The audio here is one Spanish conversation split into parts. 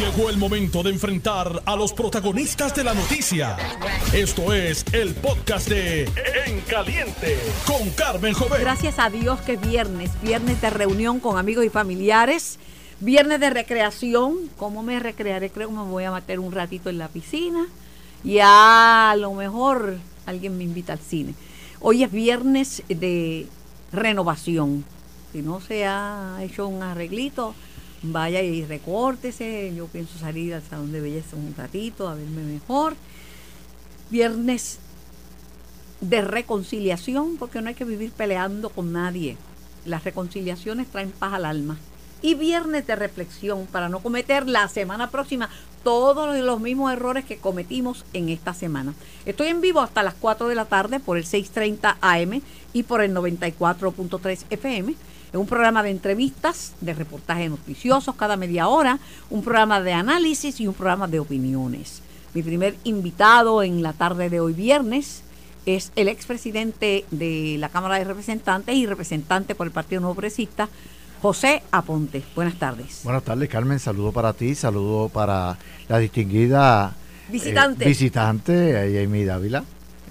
Llegó el momento de enfrentar a los protagonistas de la noticia. Esto es el podcast de En Caliente con Carmen Jovet. Gracias a Dios que es viernes, viernes de reunión con amigos y familiares, viernes de recreación. ¿Cómo me recrearé? Creo que me voy a meter un ratito en la piscina y a lo mejor alguien me invita al cine. Hoy es viernes de renovación. Si no se ha hecho un arreglito, vaya y recórtese. Yo pienso salir al salón de belleza un ratito a verme mejor. Viernes de reconciliación, porque no hay que vivir peleando con nadie. Las reconciliaciones traen paz al alma. Y viernes de reflexión para no cometer la semana próxima todos los mismos errores que cometimos en esta semana. Estoy en vivo hasta las 4 de la tarde por el 630 AM y por el 94.3 FM es un programa de entrevistas, de reportajes noticiosos cada media hora, un programa de análisis y un programa de opiniones. Mi primer invitado en la tarde de hoy viernes es el expresidente de la Cámara de Representantes y representante por el Partido Nuevo Progresista, José Aponte. Buenas tardes. Buenas tardes, Carmen. Saludo para ti, saludo para la distinguida visitante, eh, visitante Amy Dávila.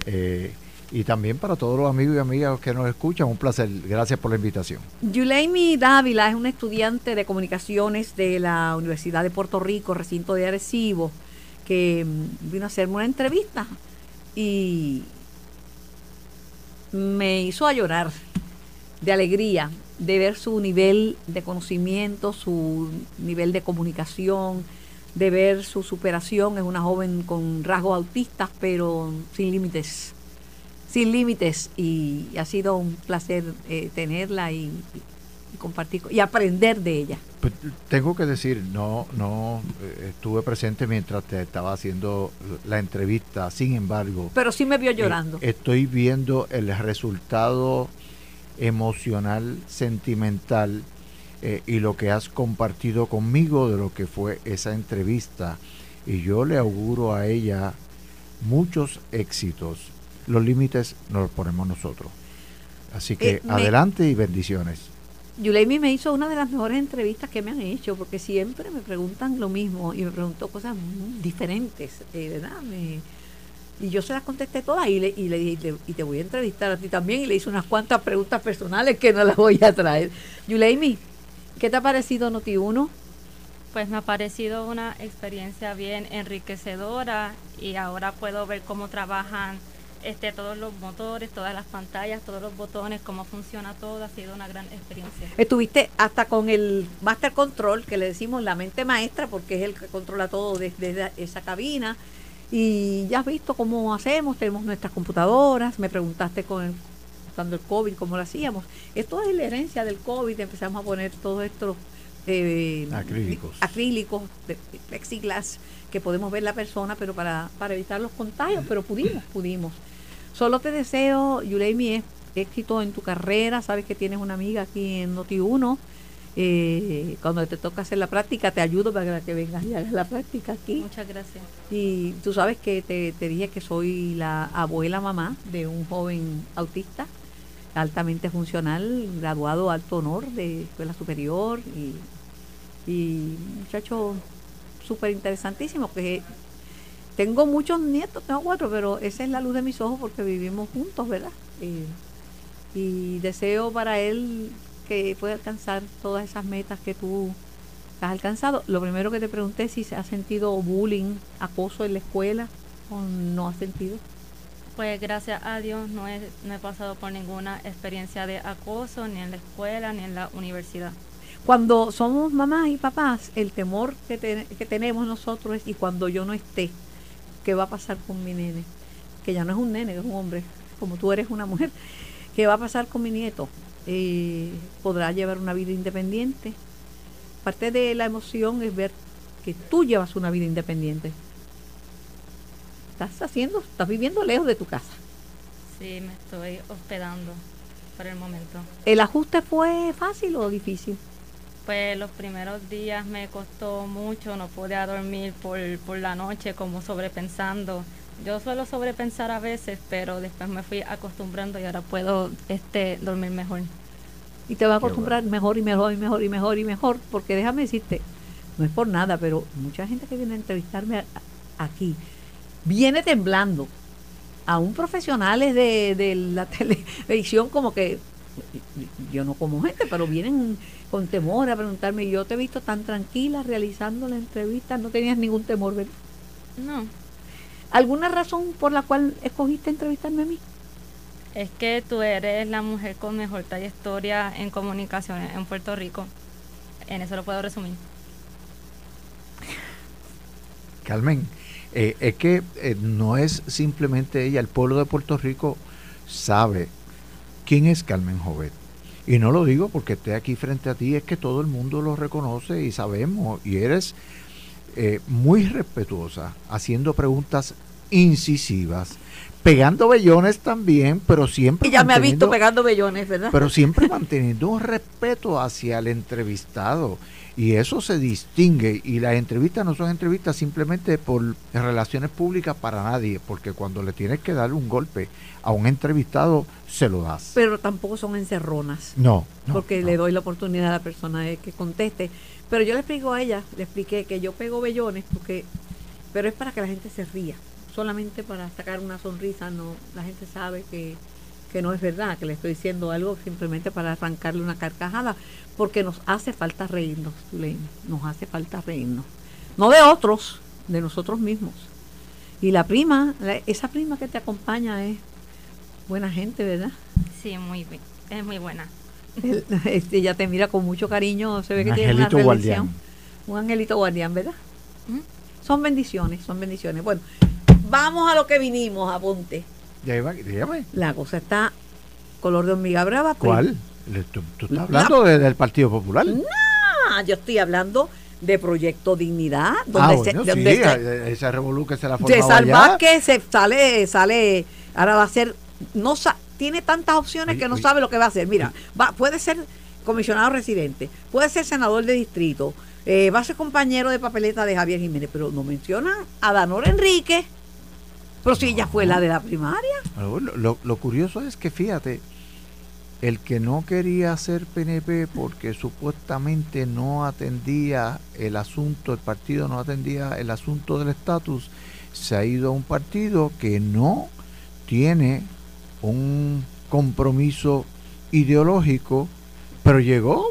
Eh, y también para todos los amigos y amigas que nos escuchan. Un placer. Gracias por la invitación. Yuleimi Dávila es una estudiante de comunicaciones de la Universidad de Puerto Rico, recinto de Arecibo, que mm, vino a hacerme una entrevista y me hizo a llorar de alegría de ver su nivel de conocimiento, su nivel de comunicación, de ver su superación. Es una joven con rasgos autistas, pero sin límites sin límites y ha sido un placer eh, tenerla y, compartir y aprender de ella. Pues, tengo que decir, no, no eh, estuve presente mientras te estaba haciendo la entrevista, sin embargo. Pero sí me vio llorando. Eh, estoy viendo el resultado emocional, sentimental y lo que has compartido conmigo de lo que fue esa entrevista. Y yo le auguro a ella muchos éxitos los límites nos los ponemos nosotros. Así que eh, adelante y bendiciones. Yuleimi me hizo una de las mejores entrevistas que me han hecho, porque siempre me preguntan lo mismo y me preguntó cosas diferentes, eh, ¿verdad? y yo se las contesté todas y le, y le dije, y te voy a entrevistar a ti también, y le hice unas cuantas preguntas personales que no las voy a traer. Yuleimi, ¿qué te ha parecido Noti1? Pues me ha parecido una experiencia bien enriquecedora y ahora puedo ver cómo trabajan este, todos los motores, todas las pantallas, todos los botones, cómo funciona todo, ha sido una gran experiencia. Estuviste hasta con el Master Control, que le decimos la mente maestra, porque es el que controla todo desde, esa cabina. Y ya has visto cómo hacemos, tenemos nuestras computadoras, me preguntaste con el, cuando el COVID, cómo lo hacíamos. Esto es la herencia del COVID, empezamos a poner todos estos eh, acrílicos, de, plexiglas que podemos ver la persona, pero para, para evitar los contagios, pero pudimos, pudimos. Solo te deseo, Yuleimi, éxito en tu carrera. Sabes que tienes una amiga aquí en Noti1. Eh, cuando te toca hacer la práctica, te ayudo para que vengas y hagas la práctica aquí. Muchas gracias. Y tú sabes que te, te dije que soy la abuela mamá de un joven autista, altamente funcional, graduado alto honor de escuela superior y, muchacho súper interesantísimo que tengo muchos nietos, tengo cuatro, pero esa es la luz de mis ojos porque vivimos juntos, ¿verdad? Eh, y deseo para él que pueda alcanzar todas esas metas que tú has alcanzado. Lo primero que te pregunté es si se ha sentido bullying, acoso en la escuela o no has sentido. Pues gracias a Dios no he, pasado por ninguna experiencia de acoso ni en la escuela ni en la universidad. Cuando somos mamás y papás, el temor que, que tenemos nosotros es y cuando yo no esté, ¿qué va a pasar con mi nene? Que ya no es un nene, es un hombre, como tú eres una mujer. ¿Qué va a pasar con mi nieto? Eh, ¿Podrá llevar una vida independiente? Parte de la emoción es ver que tú llevas una vida independiente. Estás haciendo, estás viviendo lejos de tu casa. Sí, me estoy hospedando por el momento. ¿El ajuste fue fácil o difícil? Pues los primeros días me costó mucho, no podía dormir por, por la noche como sobrepensando. Yo suelo sobrepensar a veces, pero después me fui acostumbrando y ahora puedo este dormir mejor. Y te vas a acostumbrar mejor y mejor y mejor y mejor y mejor, porque déjame decirte, no es por nada, pero mucha gente que viene a entrevistarme aquí viene temblando. Aún profesionales de, de la televisión como que yo no como gente, pero vienen con temor a preguntarme, yo te he visto tan tranquila realizando la entrevista, no tenías ningún temor, ¿verdad? No, ¿Alguna razón por la cual escogiste entrevistarme a mí? es que tú eres la mujer con mejor trayectoria en comunicaciones en Puerto Rico. En eso lo puedo resumir. Carmen, eh, es que eh, no es simplemente ella, el pueblo de Puerto Rico sabe quién es Carmen Jovet. Y no lo digo porque esté aquí frente a ti, es que todo el mundo lo reconoce y sabemos, y eres eh, muy respetuosa, haciendo preguntas incisivas, pegando bellones también, pero siempre... Ella me ha visto pegando bellones, ¿verdad? pero siempre manteniendo un respeto hacia el entrevistado. Y eso se distingue. Y las entrevistas no son entrevistas simplemente por relaciones públicas para nadie, porque cuando le tienes que dar un golpe a un entrevistado, se lo das. pero tampoco son encerronas. no, no, porque no. le doy la oportunidad a la persona de que conteste. Pero yo le explico a ella, le expliqué que yo pego bellones, porque, pero es para que la gente se ría, solamente para sacar una sonrisa, no, la gente sabe que, que no es verdad, que le estoy diciendo algo simplemente para arrancarle una carcajada, porque nos hace falta reírnos, nos hace falta reírnos. No de otros, de nosotros mismos. Y la prima, la- esa prima que te acompaña es buena gente, ¿verdad? Sí, muy bien. Es muy buena. Este, ella te mira con mucho cariño, se ve Un que tiene una angelito relación. guardián. Un angelito guardián, ¿verdad? Ujú. Son bendiciones, son bendiciones. Bueno, vamos a lo que vinimos, apunte. Ya iba- dígame, La cosa está color de hormiga brava. pero- ¿cuál? ¿Tú, tú estás hablando de- del Partido Popular? Ah, yo estoy hablando de Proyecto Dignidad, ah, donde bueno, se, sí, donde se- eh, esa revolú que se la allá. Salvaje se sale, sale, ahora va a ser, no sa- tiene tantas opciones que no sabe lo que va a hacer. Mira, va, puede ser comisionado residente, puede ser senador de distrito, eh, va a ser compañero de papeleta de Javier Jiménez, pero no mencionan a Danor Enrique. Pero si ella fue la de la primaria. Lo, curioso es que fíjate, el que no quería ser PNP porque supuestamente no atendía el asunto, el partido no atendía el asunto del estatus, se ha ido a un partido que no tiene un compromiso ideológico, pero llegó,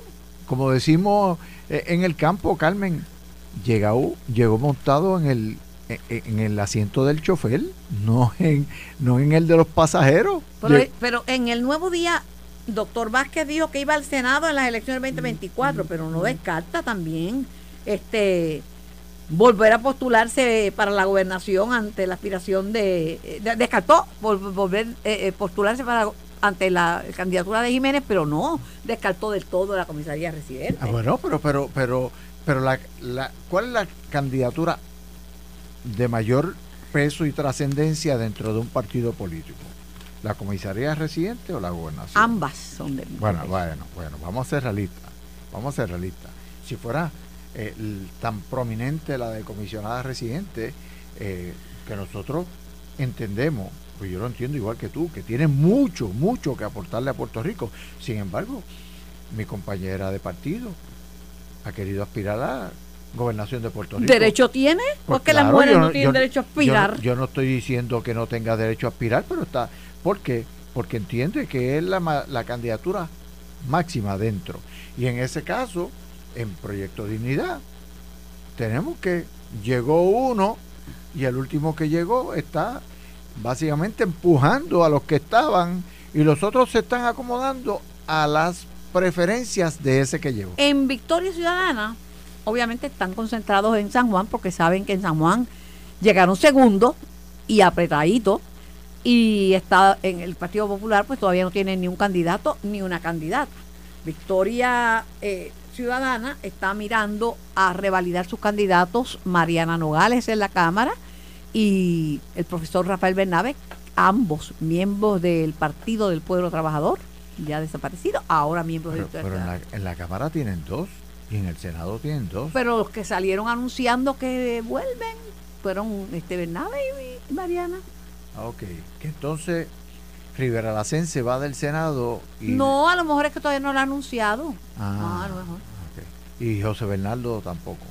como decimos eh, en el campo, Carmen, llegó, llegó montado en el en- el asiento del chofer, no en, no en el de los pasajeros. Pero, pero en el nuevo día, doctor Vázquez dijo que iba al Senado en las elecciones 2024, pero no descarta también este volver a postularse para la gobernación ante la aspiración de, de- descartó vol- volver eh, eh, postularse para ante la candidatura de Jiménez, pero no descartó del todo la comisaría residente. Ah, bueno, pero, pero, pero, pero la, la, ¿cuál es la candidatura de mayor peso y trascendencia dentro de un partido político? ¿La comisaría residente o la gobernación? Ambas son de Bueno, bueno, bueno, vamos a ser realistas. Vamos a ser realistas. Si fuera eh, tan prominente la de comisionada residente, eh, que nosotros entendemos, pues yo lo entiendo igual que tú, que tiene mucho, mucho que aportarle a Puerto Rico. Sin embargo, mi compañera de partido ha querido aspirar a la gobernación de Puerto Rico. ¿Derecho tiene? Pues Porque las mujeres no tienen yo derecho a aspirar. Yo, no estoy diciendo que no tenga derecho a aspirar, pero está. ¿Por qué? Porque entiende que es la, la candidatura máxima dentro. Y en ese caso, en Proyecto Dignidad, tenemos que llegó uno y el último que llegó está básicamente empujando a los que estaban y los otros se están acomodando a las preferencias de ese que llegó. En Victoria Ciudadana, obviamente están concentrados en San Juan porque saben que en San Juan llegaron segundo y apretadito. Y está en el Partido Popular pues todavía no tiene ni un candidato ni una candidata. Victoria eh, Ciudadana está mirando a revalidar sus candidatos. Mariana Nogales en la Cámara y el profesor Rafael Bernabe, ambos miembros del Partido del Pueblo Trabajador, ya desaparecido, ahora miembros Pero, de pero en, la, en la Cámara tienen dos y en el Senado tienen dos. pero los que salieron anunciando que vuelven fueron este Bernabe y, Mariana. Ah, ok. Que entonces Rivera Lacén se va del Senado y. No, a lo mejor es que todavía no lo ha anunciado. Ah, No, a lo mejor. Y José Bernardo tampoco.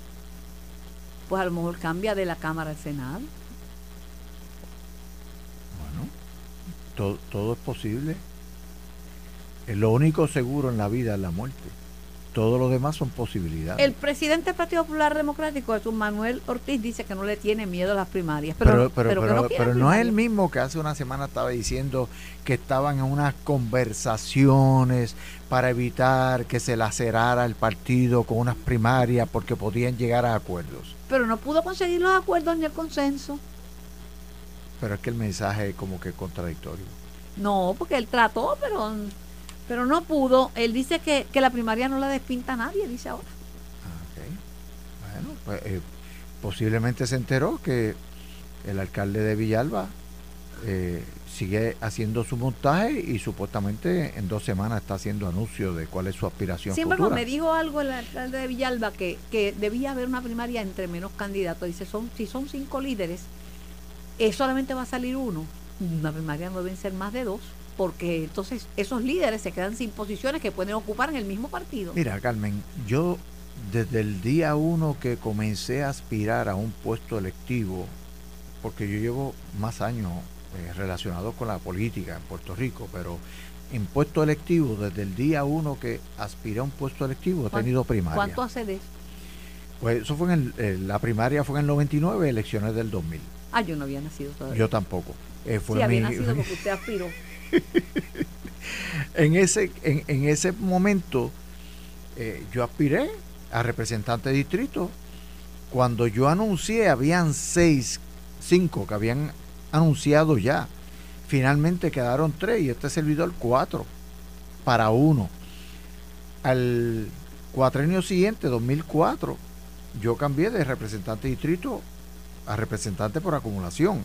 pues a lo mejor cambia de la Cámara al Senado. Bueno, todo, todo es posible. Lo único seguro en la vida es la muerte. Todo lo demás son posibilidades. El presidente del Partido Popular Democrático, Jesús Manuel Ortiz, dice que no le tiene miedo a las primarias. Pero, pero pero, pero pero, no, no es el mismo que hace una semana estaba diciendo que estaban en unas conversaciones para evitar que se lacerara el partido con unas primarias porque podían llegar a acuerdos. Pero no pudo conseguir los acuerdos ni el consenso. Pero es que el mensaje es como que contradictorio. No, porque él trató, pero, pero no pudo. Él dice que, que la primaria no la despinta a nadie, dice ahora. Ah. Bueno, pues eh, posiblemente se enteró que el alcalde de Villalba eh, sigue haciendo su montaje y supuestamente en dos semanas está haciendo anuncio de cuál es su aspiración Sin embargo, me dijo algo el alcalde de Villalba que, que debía haber una primaria entre menos candidatos. Dice, son, si son cinco líderes, eh, solamente va a salir uno. Una primaria no deben ser más de dos, porque entonces esos líderes se quedan sin posiciones que pueden ocupar en el mismo partido. Mira, Carmen, yo desde el día uno que comencé a aspirar a un puesto electivo, porque yo llevo más años eh, relacionado con la política en Puerto Rico, pero en puesto electivo, desde el día uno que aspiré a un puesto electivo, he ¿Cuán- tenido primaria. ¿Cuánto hace de eso? Pues eso fue en el, eh, la primaria fue en el 99, elecciones del 2000. Ah, yo no había nacido todavía. Yo tampoco. Eh, fue sí, había mi- nacido porque usted aspiró. en ese en, ese momento eh, yo aspiré a representante de distrito. Cuando yo anuncié habían seis cinco que habían anunciado ya. Finalmente quedaron tres y este servidor cuatro para uno. Al cuatrenio siguiente 2004 yo cambié de representante de distrito a representante por acumulación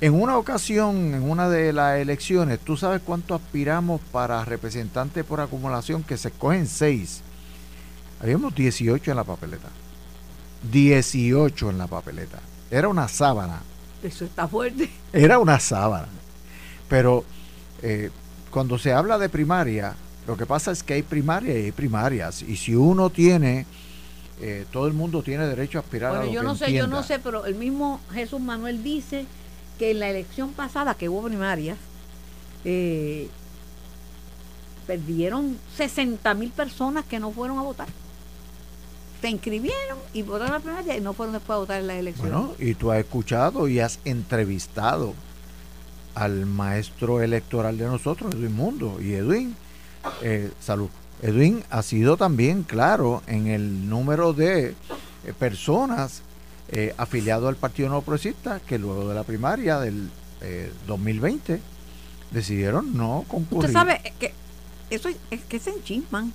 en una ocasión, en una de las elecciones, ¿tú sabes cuánto aspiramos para representante por acumulación? Que se escogen seis. Habíamos 18 en la papeleta. 18 en la papeleta. Era una sábana. Eso está fuerte. Era una sábana. Pero eh, cuando se habla de primaria, lo que pasa es que hay primarias y hay primarias. Y si uno tiene, eh, todo el mundo tiene derecho a aspirar a Bueno, lo yo que no sé, yo no sé, pero el mismo Jesús Manuel dice que en la elección pasada que hubo primarias, eh, perdieron 60 mil personas que no fueron a votar. Se inscribieron y votaron la primaria y no fueron después a votar en las elecciones. Bueno, y tú has escuchado y has entrevistado al maestro electoral de nosotros, Edwin Mundo. Y Edwin, eh, salud. Edwin ha sido también claro en el número de eh, personas eh, afiliados al Partido No Progresista que luego de la primaria del eh, 2020 decidieron no concurrir. Usted sabe que eso es, que se enchisman.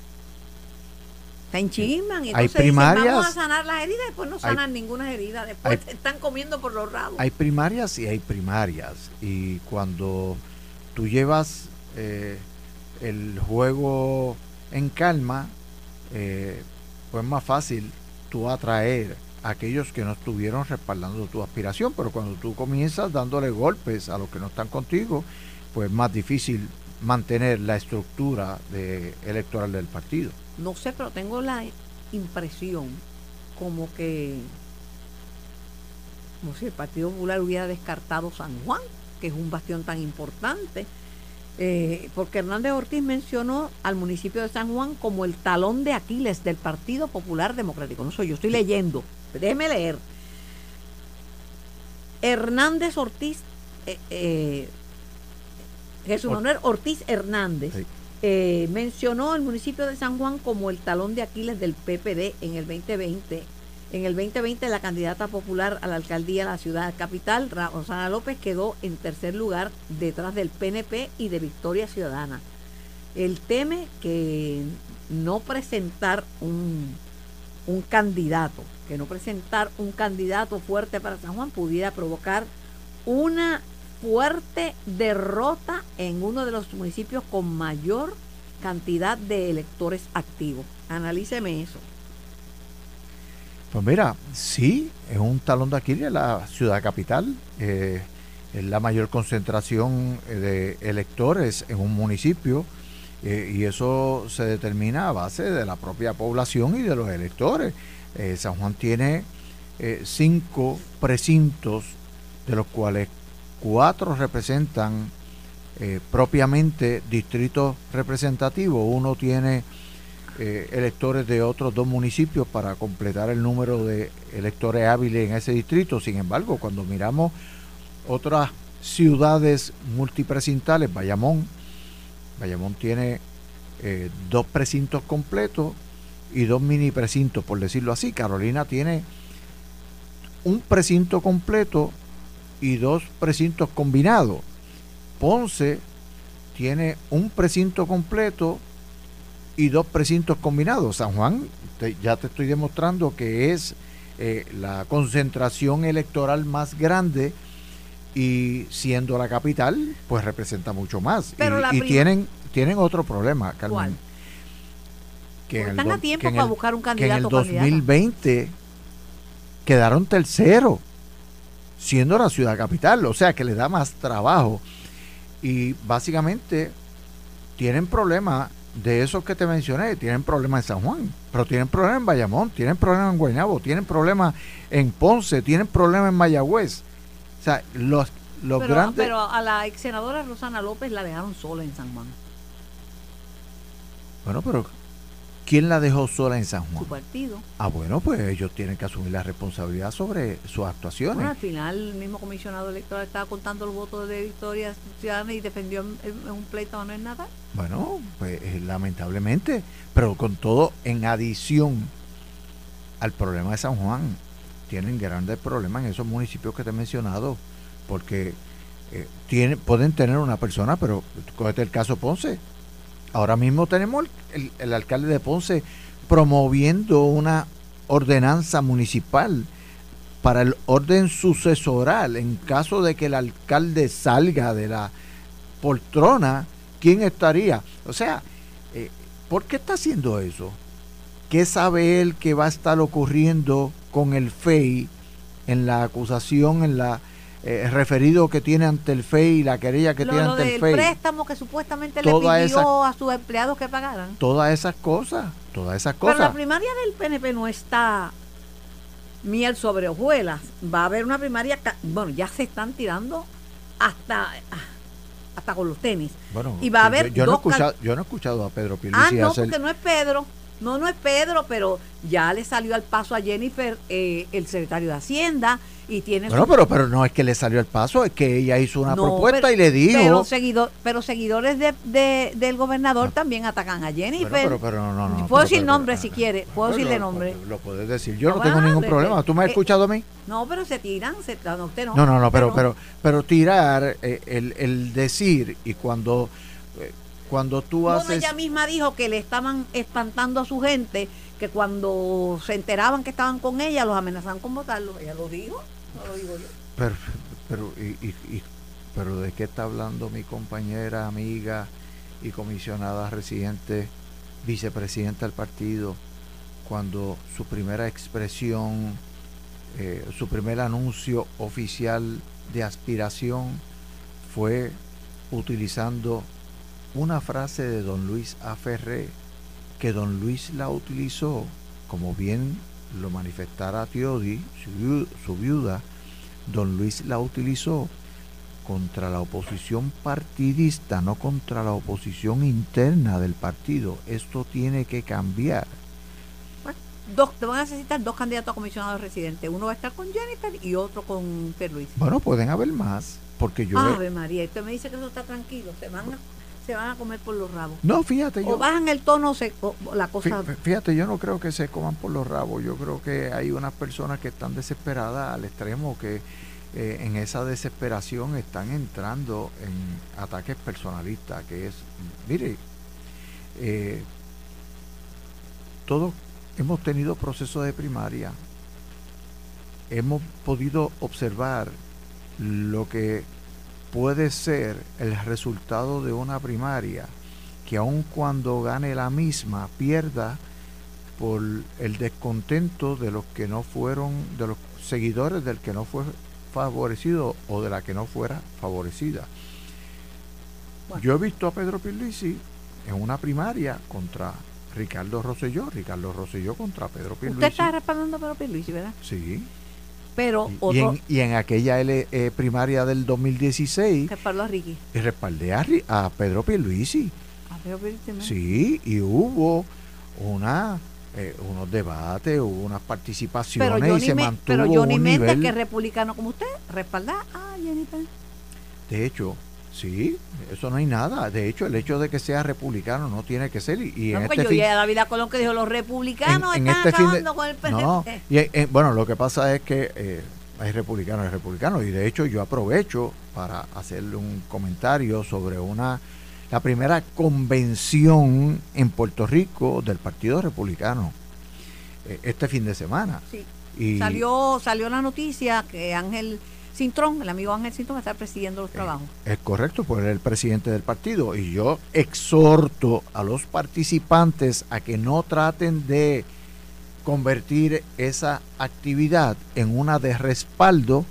Se enchisman y Hay entonces dicen, vamos primarias- a sanar las heridas, después no hay- sanan ninguna herida, después hay- están comiendo por los rabos. Hay primarias y hay primarias. Y cuando tú llevas eh, el juego en calma, eh, pues es más fácil tú atraer aquellos que no estuvieron respaldando tu aspiración. Pero cuando tú comienzas dándole golpes a los que no están contigo, pues es más difícil mantener la estructura de, electoral del partido. No sé, pero tengo la impresión como que como si el Partido Popular hubiera descartado San Juan, que es un bastión tan importante, eh, porque Hernández Ortiz mencionó al municipio de San Juan como el talón de Aquiles del Partido Popular Democrático. No soy yo, estoy leyendo, déjeme leer. Hernández Ortiz, eh, eh, Jesús Manuel Ortiz Hernández, Sí. eh, mencionó el municipio de San Juan como el talón de Aquiles del PPD en el 2020. En el 2020 la candidata popular a la alcaldía de la ciudad capital, Rosana López, quedó en tercer lugar detrás del PNP y de Victoria Ciudadana. Él teme que no presentar un, un candidato, no presentar un candidato fuerte para San Juan pudiera provocar una fuerte derrota en uno de los municipios con mayor cantidad de electores activos. Analíceme eso. Pues mira, sí, es un talón de Aquiles la ciudad capital. eh, es la mayor concentración eh, de electores en un municipio eh, y eso se determina a base de la propia población y de los electores. Eh, San Juan tiene eh, cinco precintos, de los cuales cuatro representan eh, propiamente distritos representativos. Uno tiene electores de otros dos municipios para completar el número de electores hábiles en ese distrito. Sin embargo, cuando miramos otras ciudades multipresintales, Bayamón, Bayamón tiene dos precintos completos y dos mini precintos, por decirlo así. Carolina tiene un precinto completo y dos precintos combinados. Ponce tiene un precinto completo y dos precintos combinados. San Juan, ya te estoy demostrando que es eh, la concentración electoral más grande y siendo la capital, pues representa mucho más. y, tienen tienen otro problema, Carmen. Que están a tiempo para buscar un candidato. Que en el 2020 quedaron tercero, siendo la ciudad capital, o sea que le da más trabajo. Y básicamente tienen problemas de esos que te mencioné, tienen problemas en San Juan, pero tienen problemas en Bayamón, tienen problemas en Guaynabo, tienen problemas en Ponce, tienen problemas en Mayagüez. O sea, los, los pero, grandes... Pero a la ex senadora Rosana López la dejaron sola en San Juan. Bueno, pero ¿quién la dejó sola en San Juan? Su partido. Ah, bueno, pues ellos tienen que asumir la responsabilidad sobre sus actuaciones. Bueno, al final el mismo comisionado electoral estaba contando los votos de Victoria Ciudadana y defendió en, un pleito no es nada. Bueno, pues eh, lamentablemente, pero con todo en adición al problema de San Juan, tienen grandes problemas en esos municipios que te he mencionado, porque eh, pueden tener una persona, pero cógete el caso Ponce, Ahora mismo tenemos el, alcalde de Ponce promoviendo una ordenanza municipal para el orden sucesoral en caso de que el alcalde salga de la poltrona, ¿quién estaría? O sea, eh, ¿por qué está haciendo eso? ¿Qué sabe él que va a estar ocurriendo con el FEI en la acusación, en la eh, referido que tiene ante el FEI y la querella que tiene ante el FEI. El préstamo que supuestamente le pidió a sus empleados que pagaran. Todas esas cosas, todas esas cosas. Pero la primaria del PNP no está miel sobre hojuelas. Va a haber una primaria, bueno, ya se están tirando hasta hasta con los tenis. Bueno, y va a haber yo, no, he escuchado, yo no he escuchado a Pedro Pierluisi Ah, no, porque no es Pedro. No, no es Pedro, pero ya le salió al paso a Jennifer eh, el secretario de Hacienda y tiene bueno pero pero no es que le salió el paso es que ella hizo una propuesta y le dijo. pero seguido, pero seguidores de, del gobernador también atacan a Jennifer. pero, pero, no, no, puedo decir nombre si quiere puedo decirle nombre. lo, puedes decir. Yo no, tengo ningún problema. Tú me has eh, escuchado a mí no pero se tiran se, no, usted no. No no, pero pero pero tirar eh, el, el decir y cuando eh, cuando tú haces ella misma dijo que le estaban espantando a su gente que cuando se enteraban que estaban con ella los amenazaban con votarlo ella lo dijo pero, pero, y, pero ¿de qué está hablando mi compañera, amiga y comisionada residente, vicepresidenta del partido, cuando su primera expresión, eh, su primer anuncio oficial de aspiración fue utilizando una frase de don Luis Aferré, que don Luis la utilizó, como bien lo manifestara Tiodi, su, viuda, don Luis la utilizó contra la oposición partidista, no contra la oposición interna del partido. Esto tiene que cambiar. dos, te van a necesitar dos candidatos a comisionados residentes. Uno va a estar con Jennifer y otro con Luis. Bueno, pueden haber más. Porque yo. Ave María, usted me dice que eso está tranquilo. Se van a se van a comer por los rabos. No, fíjate. O bajan el tono, se, la cosa. Fíjate, yo no creo que se coman por los rabos. Yo creo que hay unas personas que están desesperadas al extremo que eh, en esa desesperación están entrando en ataques personalistas. Que es, mire, eh, todos hemos tenido procesos de primaria. Hemos podido observar lo que puede ser el resultado de una primaria que aun cuando gane la misma pierda por el descontento de los que no fueron, de los seguidores del que no fue favorecido o de la que no fuera favorecida. Yo he visto a Pedro Pierluisi en una primaria contra Ricardo Rosselló, Ricardo Rosselló contra Pedro Pierluisi. Usted está respaldando a Pedro Pierluisi, ¿verdad? Sí. Pero Y, otro en, y en aquella L- eh, primaria del 2016 respaldó a Ricky. y respaldé a, a Pedro Pierluisi. A Pedro. Sí, y hubo una eh, unos debates, hubo unas participaciones Pero y se Me- mantuvo pero Johnny un Méndez, nivel. que es republicano como usted, respaldar a Jennifer. De hecho, sí, eso no hay nada. De hecho, el hecho de que sea republicano no tiene que ser. Y, y No, en porque este yo fin, a David Colón que dijo los republicanos en- en están este fin de- acabando con el PNP. No, y, eh, bueno, lo que pasa es que eh, hay republicanos y republicanos. Y de hecho, yo aprovecho para hacerle un comentario sobre una la primera convención en Puerto Rico del Partido Republicano eh, este fin de semana. Sí. Y, Salió, salió la noticia que Ángel Cintrón, el amigo Ángel Cintrón, está presidiendo los trabajos. Es correcto, pues el presidente del partido. Y yo exhorto a los participantes a que no traten de convertir esa actividad en una de respaldo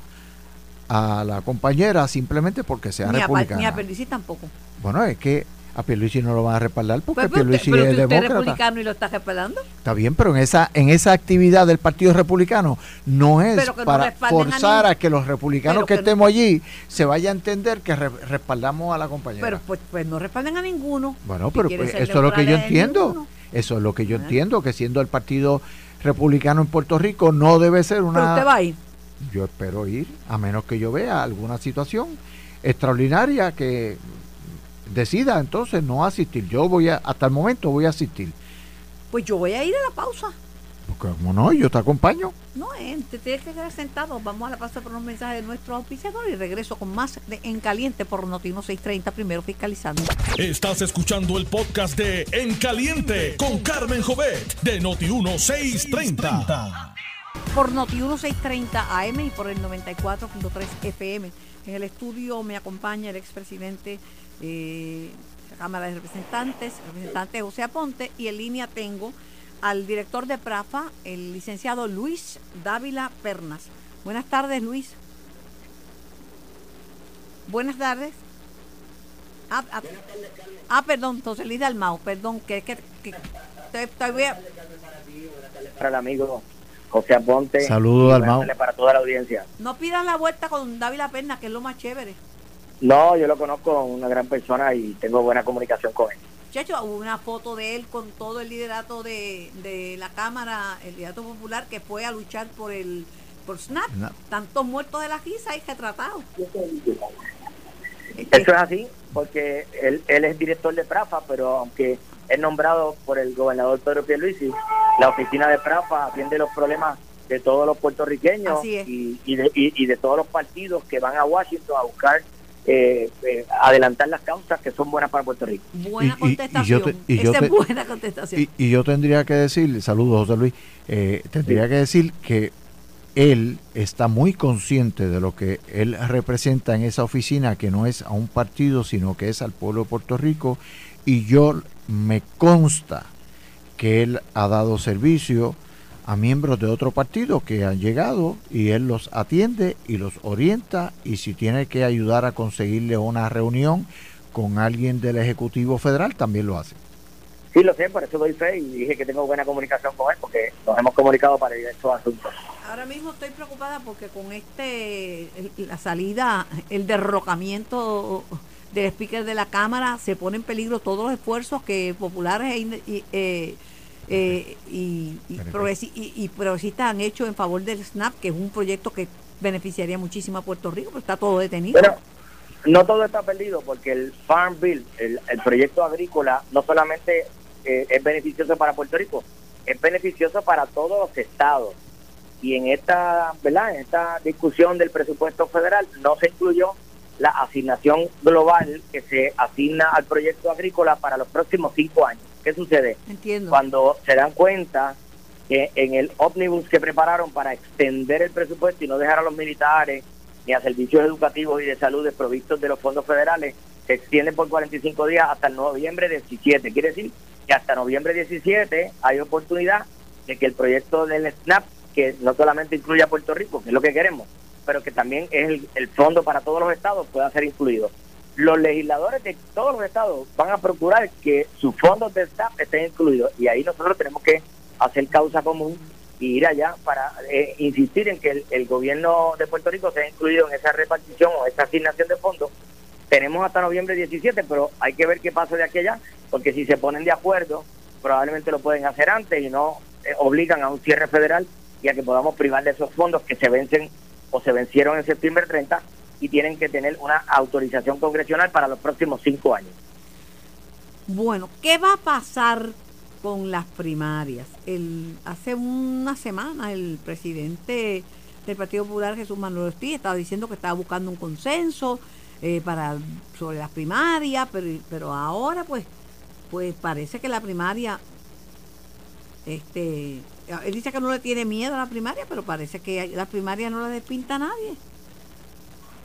a la compañera simplemente porque sea Ni a, republicana. ni a Pierluisi tampoco. Bueno, es que a Pierluisi no lo van a respaldar porque Pero, pero Pierluisi pero es usted demócrata. republicano y lo está respaldando. Está bien, pero en esa en esa actividad del Partido Republicano no es no para a forzar a, que los republicanos que, no- estemos allí se vaya a entender que re- respaldamos a la compañera. Pero pues, pues no respalden a ninguno. Bueno, pero pues, eso es lo que yo entiendo. ninguno. Eso es lo que yo Ah. entiendo, que siendo el Partido Republicano en Puerto Rico no debe ser Pero usted va una... a ir. Yo espero ir, a menos que yo vea alguna situación extraordinaria que decida entonces no asistir. Yo voy a, hasta el momento voy a asistir. Pues yo voy a ir a la pausa. Porque como no, yo te acompaño. No, eh, te tienes que quedar sentado. Vamos a la pausa por unos mensajes de nuestro auspiciador y regreso con más de En Caliente por Notino 630, primero fiscalizando. Estás escuchando el podcast de En Caliente con Carmen Jovet de Noti1630. Por Noti 630 AM y por el 94.3 FM. En el estudio me acompaña el expresidente eh, Cámara de Representantes, representante José Aponte, y en línea tengo al director de PRAFA, el licenciado Luis Dávila Pernas. Buenas tardes, Luis. Buenas tardes. Ah, ah, ah, perdón, José Luis Dalmau, perdón, que, que, que, estoy- estoy- para el amigo José Aponte. Saludos, Dalmau. para toda la audiencia. no pidas la vuelta con Dávila Pernas, que es lo más chévere. No, yo lo conozco, una gran persona y tengo buena comunicación con él. Chacho, hubo una foto de él con todo el liderato de, de la Cámara, el liderato popular, que fue a luchar por el por SNAP. Snap. Tantos muertos de la risa y retratados. Eso es así, porque él, él es director de PRAFA, pero aunque es nombrado por el gobernador Pedro Pierluisi, la oficina de PRAFA atiende los problemas de todos los puertorriqueños y, y de, y- y de todos los partidos que van a Washington a buscar eh, eh, adelantar las causas que son buenas para Puerto Rico. Buena Y- y- y yo contestación. te- y yo Esa te- es buena contestación. Y, y yo tendría que decir, saludos José Luis, eh, tendría que decir que él está muy consciente de lo que él representa en esa oficina, que no es a un partido, sino que es al pueblo de Puerto Rico, y yo me consta que él ha dado servicio a miembros de otro partido que han llegado y él los atiende y los orienta y si tiene que ayudar a conseguirle una reunión con alguien del Ejecutivo Federal también lo hace. Sí, lo sé, por eso doy fe y dije que tengo buena comunicación con él, porque nos hemos comunicado para estos asuntos. Ahora mismo estoy preocupada porque con este, la salida, el derrocamiento del speaker de la Cámara, se pone en peligro todos los esfuerzos que populares e y, eh, eh, y, y progresi- y- y progresistas han hecho en favor del SNAP, que es un proyecto que beneficiaría muchísimo a Puerto Rico, pero está todo detenido. Pero no todo está perdido, porque el Farm Bill, el, el proyecto agrícola, no solamente eh, es beneficioso para Puerto Rico, es beneficioso para todos los estados. Y en esta, ¿verdad? En esta discusión del presupuesto federal no se incluyó la asignación global que se asigna al proyecto agrícola para los próximos cinco años. ¿Qué sucede? Entiendo. cuando se dan cuenta que en el ómnibus que prepararon para extender el presupuesto y no dejar a los militares ni a servicios educativos y de salud desprovistos de los fondos federales, se extiende por 45 días hasta el noviembre 17. Quiere decir que hasta noviembre 17 hay oportunidad de que el proyecto del SNAP, que no solamente incluye a Puerto Rico, que es lo que queremos, pero que también es el, el fondo para todos los estados, pueda ser incluido. Los legisladores de todos los estados van a procurar que sus fondos de SNAP estén incluidos y ahí nosotros tenemos que hacer causa común y ir allá para eh, insistir en que el, el, gobierno de Puerto Rico sea incluido en esa repartición o esa asignación de fondos. Tenemos hasta noviembre 17, pero hay que ver qué pasa de aquí allá, porque si se ponen de acuerdo, probablemente lo pueden hacer antes y no eh, obligan a un cierre federal y a que podamos privar de esos fondos que se vencen o se vencieron en septiembre 30 y tienen que tener una autorización congresional para los próximos cinco años. Bueno, ¿qué va a pasar con las primarias? El, hace una semana el presidente del Partido Popular, Jesús Manuel Ortiz, estaba diciendo que estaba buscando un consenso eh, para sobre las primarias, pero, pero ahora pues, pues parece que la primaria, este, él dice que no le tiene miedo a la primaria, pero parece que la primaria no la despinta nadie.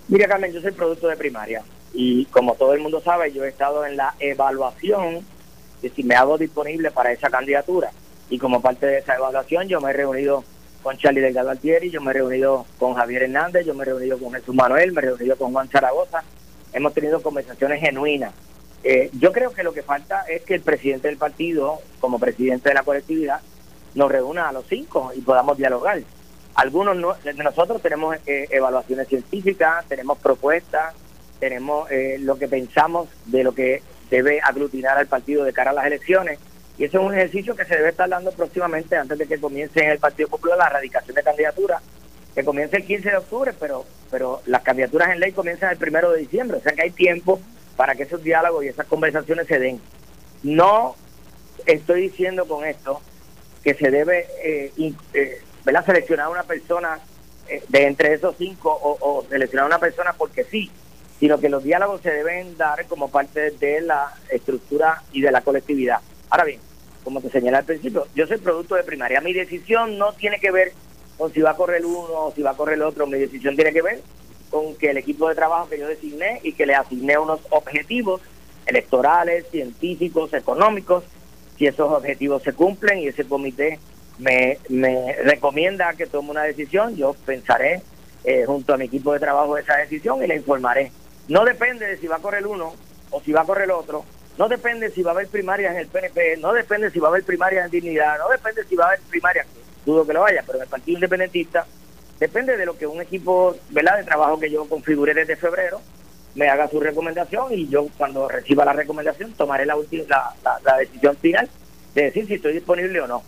Mira, Carmen, yo soy producto de primaria y como todo el mundo sabe, yo he estado en la evaluación de si me hago disponible para esa candidatura. Y como parte de esa evaluación, yo me he reunido con Charlie Delgado Altieri, yo me he reunido con Javier Hernández, yo me he reunido con Jesús Manuel, me he reunido con Juan Zaragoza. Hemos tenido conversaciones genuinas. Eh, yo creo que lo que falta es que el presidente del partido, como presidente de la colectividad, nos reúna a los cinco y podamos dialogar. Algunos de nosotros tenemos eh, evaluaciones científicas, tenemos propuestas, tenemos eh, lo que pensamos de lo que debe aglutinar al partido de cara a las elecciones. Y eso es un ejercicio que se debe estar dando próximamente antes de que comience en el Partido Popular la erradicación de candidaturas, que comience el 15 de octubre, pero, pero las candidaturas en ley comienzan el primero de diciembre. O sea que hay tiempo para que esos diálogos y esas conversaciones se den. No estoy diciendo con esto que se debe eh, eh, seleccionar a una persona eh, de entre esos cinco o, o seleccionar a una persona porque sí sino que los diálogos se deben dar como parte de la estructura y de la colectividad. Ahora bien, como te señalé al principio, yo soy producto de primaria. Mi decisión no tiene que ver con si va a correr uno o si va a correr el otro. Mi decisión tiene que ver con que el equipo de trabajo que yo designé y que le asigné unos objetivos electorales, científicos, económicos, si esos objetivos se cumplen y ese comité me, me recomienda que tome una decisión, yo pensaré eh, junto a mi equipo de trabajo esa decisión y le informaré. No depende de si va a correr uno o si va a correr el otro. No depende si va a haber primarias en el PNP, no depende si va a haber primarias en Dignidad, no depende si va a haber primarias, dudo que lo vaya, pero en el Partido Independentista depende de lo que un equipo ¿verdad? de trabajo que yo configuré desde febrero me haga su recomendación y yo cuando reciba la recomendación tomaré la, la, la decisión final de decir si estoy disponible o no.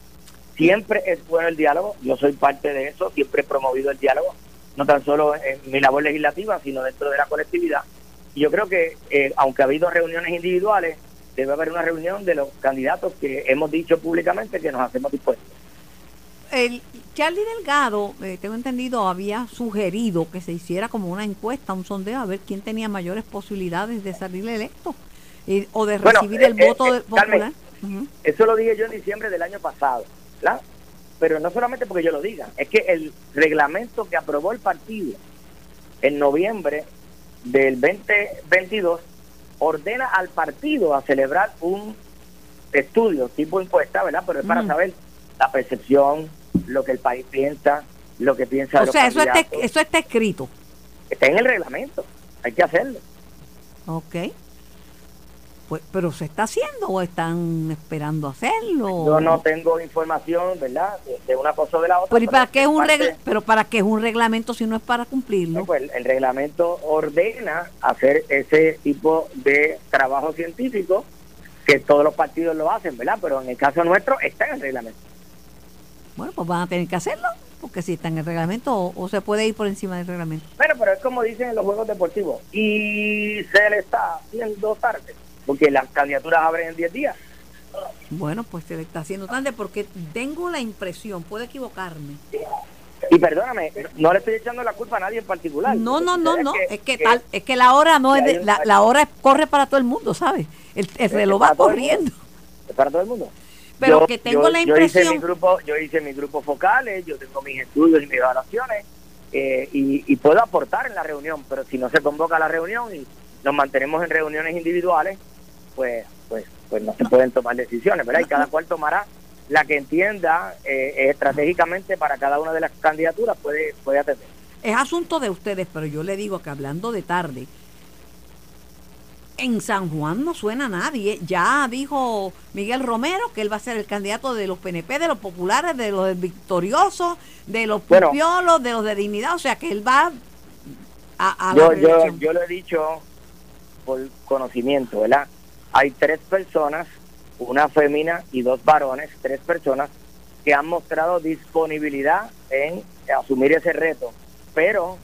Siempre es bueno el diálogo, yo soy parte de eso, siempre he promovido el diálogo no tan solo en mi labor legislativa, sino dentro de la colectividad. Y yo creo que, eh, aunque ha habido reuniones individuales, debe haber una reunión de los candidatos que hemos dicho públicamente que nos hacemos dispuestos. El Charlie Delgado, eh, tengo entendido, había sugerido que se hiciera como una encuesta, un sondeo, a ver quién tenía mayores posibilidades de salir electo eh, o de recibir el voto popular. Eso lo dije yo en diciembre del año pasado. ¿Verdad? pero no solamente porque yo lo diga, es que el reglamento que aprobó el partido en noviembre del 2022 ordena al partido a celebrar un estudio tipo encuesta, ¿verdad? Pero es para saber la percepción, lo que el país piensa, lo que piensa. O sea, eso está, eso está escrito. Está en el reglamento, hay que hacerlo. Ok. Pues, pero se está haciendo o están esperando hacerlo. Yo no tengo información, ¿verdad? De, una cosa o de la otra. Pero, para qué es un pero para qué es un reglamento si no es para cumplirlo? Pues el, reglamento ordena hacer ese tipo de trabajo científico que todos los partidos lo hacen, ¿verdad? Pero en el caso nuestro está en el reglamento. Bueno, pues van a tener que hacerlo, porque si está en el reglamento o, o se puede ir por encima del reglamento. Bueno, pero es como dicen en los juegos deportivos, y se le está haciendo tarde porque las candidaturas abren en 10 días. Bueno, pues se le está haciendo tarde porque tengo la impresión, puedo equivocarme. Y perdóname, no le estoy echando la culpa a nadie en particular. No, no, no, no, es que, tal, es que la hora no es la, la, hora corre para todo el mundo, ¿sabes? El, el reloj va corriendo. Es para todo el mundo. Pero que tengo la impresión. Yo hice mi grupo, yo hice mis grupos focales, yo tengo mis estudios y mis evaluaciones eh, y, y puedo aportar en la reunión, pero si no se convoca la reunión y nos mantenemos en reuniones individuales, pues, pues, pues no se pueden tomar decisiones, ¿verdad? Y cada cual tomará la que entienda eh, estratégicamente para cada una de las candidaturas puede, puede atender. Es asunto de ustedes, pero yo le digo que hablando de tarde, En San Juan no suena nadie. Ya dijo Miguel Romero que él va a ser el candidato de los PNP, de los populares, de los victoriosos, de los Bueno. pupiolos, de los de dignidad. O sea que él va a, a la yo, yo, reelección. yo lo he dicho por conocimiento, ¿verdad? Hay tres personas, una fémina y dos varones, tres personas que han mostrado disponibilidad en asumir ese reto, pero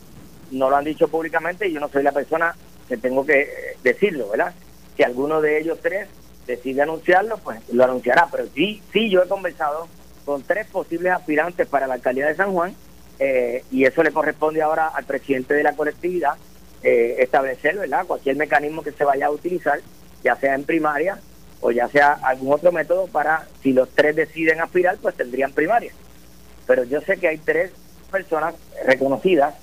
no lo han dicho públicamente y yo no soy la persona que tengo que eh, decirlo, ¿verdad? Si alguno de ellos tres decide anunciarlo, pues lo anunciará, pero sí, sí yo he conversado con tres posibles aspirantes para la alcaldía de San Juan eh, y eso le corresponde ahora al presidente de la colectividad eh, establecer, ¿verdad? Cualquier mecanismo que se vaya a utilizar, ya sea en primaria o ya sea algún otro método para, si los tres deciden aspirar, pues tendrían primaria. Pero yo sé que hay tres personas reconocidas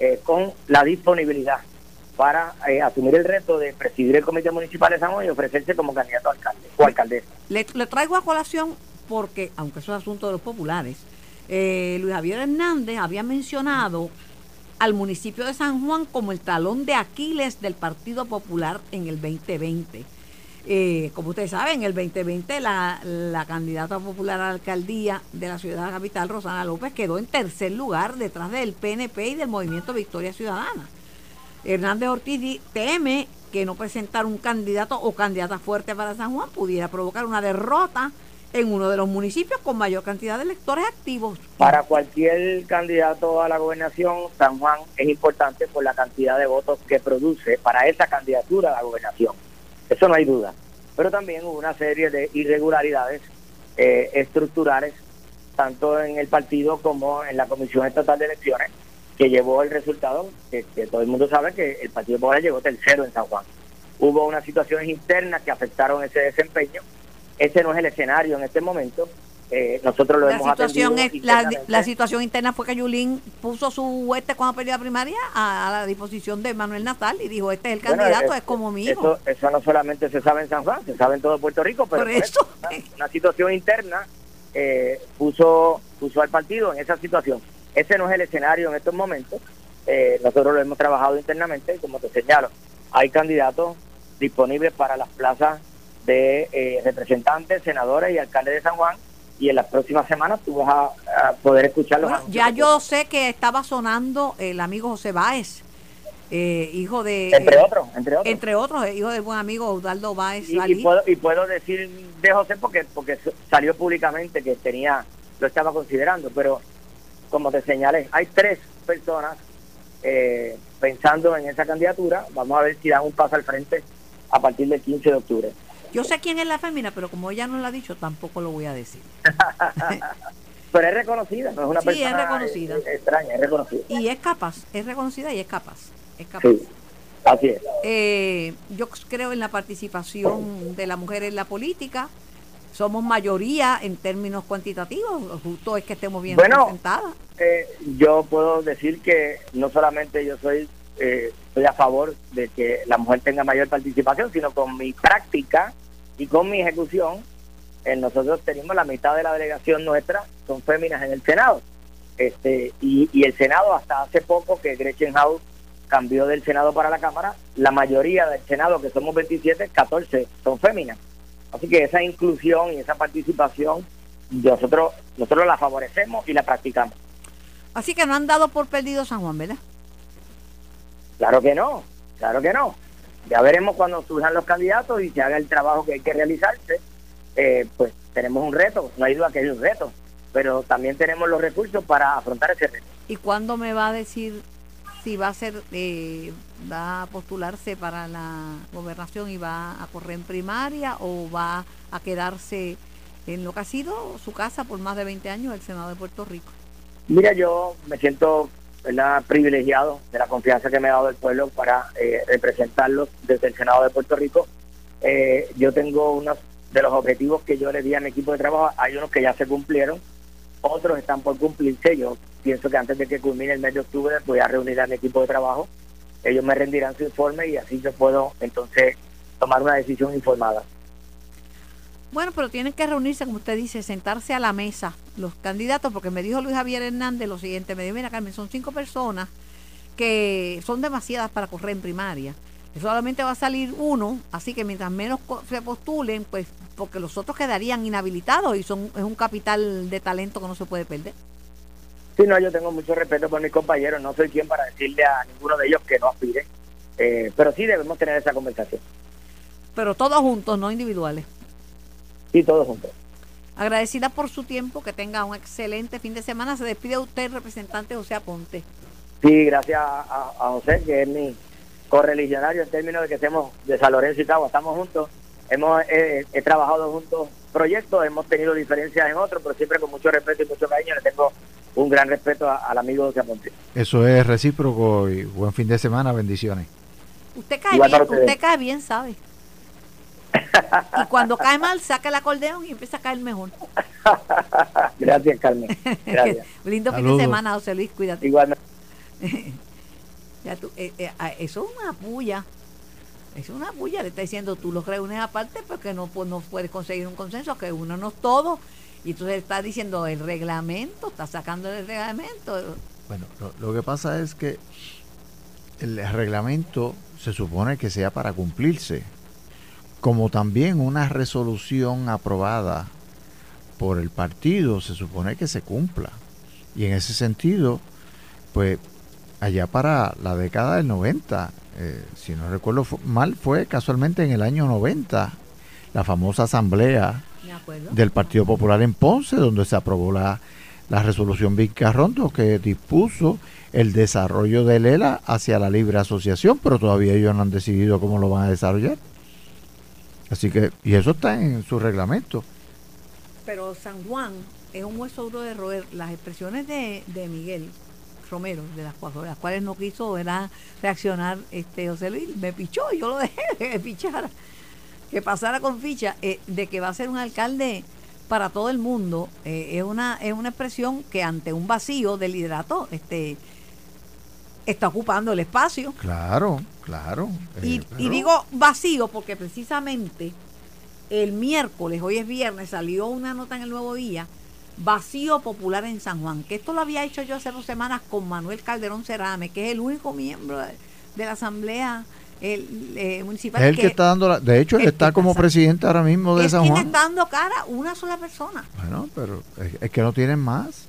eh, con la disponibilidad para eh, asumir el reto de presidir el Comité Municipal de San Juan y ofrecerse como candidato a alcalde o alcaldesa. Le, le traigo a colación porque, aunque eso es asunto de los populares, eh, Luis Javier Hernández había mencionado al municipio de San Juan como el talón de Aquiles del Partido Popular en el 2020. Eh, como ustedes saben, en el 2020 la, la candidata popular a la alcaldía de la ciudad capital, Rosana López, quedó en tercer lugar detrás del PNP y del movimiento Victoria Ciudadana. Hernández Ortiz teme que no presentar un candidato o candidata fuerte para San Juan pudiera provocar una derrota en uno de los municipios con mayor cantidad de electores activos. Para cualquier candidato a la gobernación, San Juan es importante por la cantidad de votos que produce para esa candidatura a la gobernación. Eso no hay duda. Pero también hubo una serie de irregularidades eh, estructurales, tanto en el partido como en la Comisión Estatal de Elecciones, que llevó el resultado que, todo el mundo sabe que el Partido Popular llegó tercero en San Juan. Hubo unas situaciones internas que afectaron ese desempeño. Ese no es el escenario en este momento. Eh, nosotros lo La hemos situación, atendido es, la, situación interna fue que Yulín puso su este cuando perdió la primaria a, a la disposición de Manuel Natal y dijo, este es el Bueno, candidato, eh, es como mi hijo. Eso, eso no solamente se sabe en San Juan, se sabe en todo Puerto Rico, pero Por eso. una, una situación interna eh, puso, puso al partido en esa situación. Ese no es el escenario en estos momentos. Eh, nosotros lo hemos trabajado internamente y como te señalo, hay candidatos disponibles para las plazas de eh, representantes, senadores y alcaldes de San Juan y en las próximas semanas tú vas a, a poder escuchar los Bueno, ya yo sé que estaba sonando el amigo José Báez, eh, hijo de... entre eh, otros, entre otros. Entre otros, eh, hijo del buen amigo Eudaldo Báez y, y puedo y puedo decir de José porque porque salió públicamente que tenía lo estaba considerando pero como te señalé hay tres personas eh, pensando en esa candidatura. Vamos a ver si dan un paso al frente a partir del 15 de octubre Yo sé quién es la fémina, pero como ella no lo ha dicho, tampoco lo voy a decir. pero es reconocida no es una Sí, es persona reconocida. eh, extraña es reconocida Y es capaz, es reconocida y es capaz. Es capaz. sí así es Eh, yo creo en la participación de la mujer en la política. Somos mayoría en términos cuantitativos. Justo es que estemos bien Bueno, representadas. Eh, yo puedo decir que no solamente yo soy eh, estoy a favor de que la mujer tenga mayor participación, sino con mi práctica y con mi ejecución, eh, nosotros tenemos la mitad de la delegación nuestra son féminas en el Senado. Este y, y el Senado hasta hace poco que Gretchen House cambió del Senado para la Cámara, la mayoría del Senado, que somos 27, 14 son féminas. Así que esa inclusión y esa participación nosotros nosotros la favorecemos y la practicamos. Así que no han dado por perdido San Juan, ¿verdad? Claro que no, claro que no. Ya veremos cuando surjan los candidatos y se haga el trabajo que hay que realizarse. Eh, pues tenemos un reto, no hay duda que hay un reto, pero también tenemos los recursos para afrontar ese reto. ¿Y cuándo me va a decir si va a ser, eh, va a postularse para la gobernación y va a correr en primaria o va a quedarse en lo que ha sido su casa por más de 20 años, el Senado de Puerto Rico? Mira, yo me siento ¿verdad? privilegiado de la confianza que me ha dado el pueblo para eh, representarlos desde el Senado de Puerto Rico. Eh, yo tengo unos de los objetivos que yo le di a mi equipo de trabajo, hay unos que ya se cumplieron, otros están por cumplirse. Yo pienso que antes de que culmine el mes de octubre voy a reunir a mi equipo de trabajo. Ellos me rendirán su informe y así yo puedo entonces tomar una decisión informada. Bueno, pero tienen que reunirse, como usted dice, sentarse a la mesa los candidatos, porque me dijo Luis Javier Hernández lo siguiente, me dijo, mira Carmen, son cinco personas que son demasiadas para correr en primaria. Solamente va a salir uno, así que mientras menos se postulen, pues porque los otros quedarían inhabilitados y son es un capital de talento que no se puede perder. Sí, no, yo tengo mucho respeto por mis compañeros, no soy quien para decirle a ninguno de ellos que no aspire, eh, pero sí debemos tener esa conversación. Pero todos juntos, no individuales. Sí, todos juntos. Agradecida por su tiempo, que tenga un excelente fin de semana. Se despide usted, representante José Aponte. Sí, gracias a, José, que es mi correligionario en términos de que estemos de San Lorenzo y Cagua, estamos juntos. Hemos eh, he trabajado juntos proyectos, hemos tenido diferencias en otros, pero siempre con mucho respeto y mucho cariño. Le tengo un gran respeto al amigo José Aponte. Eso es recíproco y buen fin de semana, bendiciones. Usted cae bien, usted cae bien, sabe. Y cuando cae mal, saca el acordeón y empieza a caer mejor. Gracias, Carmen. Gracias. Lindo fin de semana, José Luis, cuídate. Igualmente. ya tú, eh, eh, ah, eso es una puya. Eso es una puya. Le está diciendo, tú los reúnes aparte porque no, pues, no puedes conseguir un consenso, que uno no es todo. Y entonces está diciendo el reglamento, está sacando el reglamento. Bueno, lo que pasa es que el reglamento se supone que sea para cumplirse como también una resolución aprobada por el partido se supone que se cumpla. Y en ese sentido, pues allá para la década del 90, eh, si no recuerdo mal, fue casualmente en el año 90, la famosa asamblea del Partido Popular en Ponce, donde se aprobó la, la resolución Vincarrondo que dispuso el desarrollo del ELA hacia la libre asociación, pero todavía ellos no han decidido cómo lo van a desarrollar. Así que, y eso está en su reglamento. Pero San Juan es un hueso duro de roer. Las expresiones de, Miguel Romero, de las, las cuales no quiso era reaccionar este José Luis, me pichó, yo lo dejé de pichar, que pasara con ficha, eh, de que va a ser un alcalde para todo el mundo, eh, es, una, es una expresión que ante un vacío de liderato, este está ocupando el espacio. Claro, claro. Y, eh, digo vacío porque precisamente el miércoles, hoy es viernes, salió una nota en el Nuevo Día, vacío popular en San Juan, que esto lo había hecho yo hace dos semanas con Manuel Calderón Cerame, que es el único miembro de, la Asamblea el, eh, municipal. Es el que, está dando, de hecho, él está como presidente ahora mismo de San Juan. está dando cara una sola persona. Bueno, pero es que no tienen más.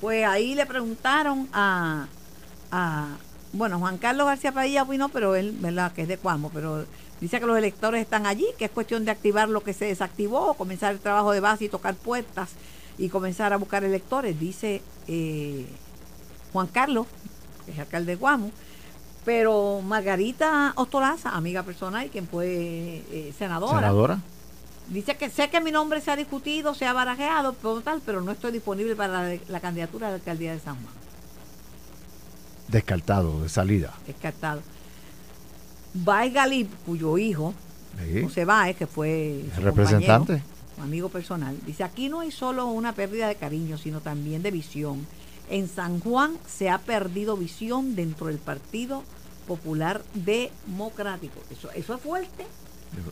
Pues ahí le preguntaron a, bueno, Juan Carlos García Padilla opinó, pero él, ¿verdad? Que es de Cuamo, pero dice que los electores están allí, que es cuestión de activar lo que se desactivó, comenzar el trabajo de base y tocar puertas y comenzar a buscar electores, dice eh, Juan Carlos, que es alcalde de Guamo, pero Margarita Ostolaza, amiga personal, quien fue eh, senadora, senadora, dice que sé que mi nombre se ha discutido, se ha barajeado, pero tal, pero no estoy disponible para la, la candidatura a la alcaldía de San Juan. Descartado, de salida. Descartado. Baez Galip, cuyo hijo, José Baez, que fue el representante, amigo personal, dice, aquí no hay solo una pérdida de cariño, sino también de visión. En San Juan se ha perdido visión dentro del Partido Popular Democrático. Eso, eso es fuerte.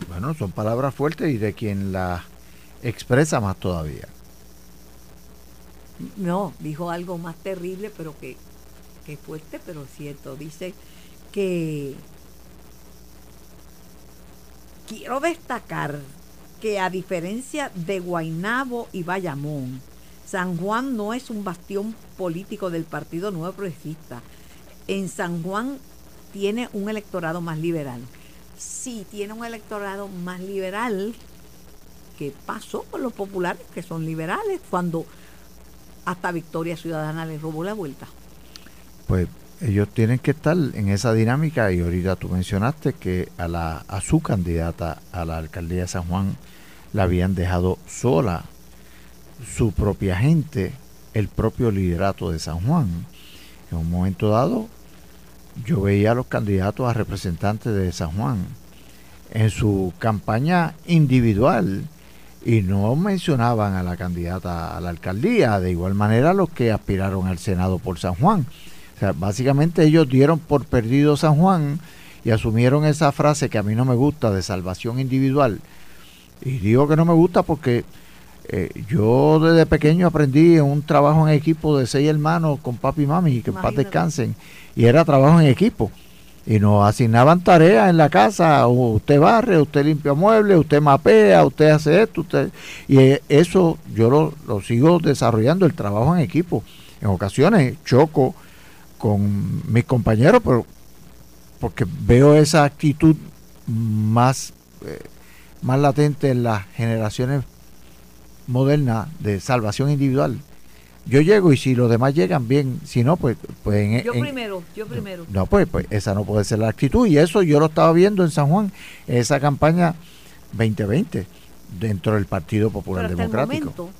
Bueno, son palabras fuertes y de quien las expresa más todavía. No, dijo algo más terrible, pero que que fuerte, pero cierto. Dice que quiero destacar que a diferencia de Guainabo y Bayamón, San Juan no es un bastión político del Partido Nuevo Progresista. En San Juan tiene un electorado más liberal. Sí, tiene un electorado más liberal que pasó con los populares, que son liberales, cuando hasta Victoria Ciudadana les robó la vuelta pues ellos tienen que estar en esa dinámica y ahorita tú mencionaste que a, la, a su candidata a la alcaldía de San Juan la habían dejado sola su propia gente, el propio liderato de San Juan. En un momento dado yo veía a los candidatos a representantes de San Juan en su campaña individual y no mencionaban a la candidata a la alcaldía, de igual manera los que aspiraron al Senado por San Juan o sea, básicamente ellos dieron por perdido San Juan y asumieron esa frase que a mí no me gusta de salvación individual. Y digo que no me gusta porque eh, yo desde pequeño aprendí en un trabajo en equipo de seis hermanos con papi y mami, que en paz descansen, y era trabajo en equipo. y nos asignaban tareas en la casa, usted barre, usted limpia muebles, usted mapea, usted hace esto, usted y eh, eso yo lo, lo sigo desarrollando, el trabajo en equipo. En ocasiones choco con mis compañeros, pero porque veo esa actitud más, eh, más latente en las generaciones modernas de salvación individual yo llego y si los demás llegan bien, si no, pues... pues yo primero, yo primero. No, pues, pues esa no puede ser la actitud y eso yo lo estaba viendo en San Juan, esa campaña 2020 dentro del Partido Popular Pero Democrático. momento,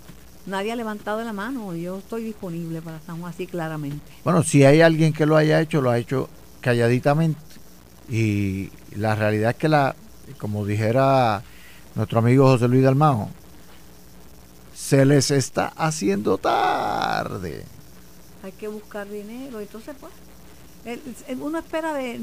nadie ha levantado la mano, yo estoy disponible para San Juan así claramente. Bueno, si hay alguien que lo haya hecho, lo ha hecho calladitamente y la realidad es que la, como dijera nuestro amigo José Luis Dalmao, se les está haciendo tarde. Hay que buscar dinero, entonces pues, uno espera de,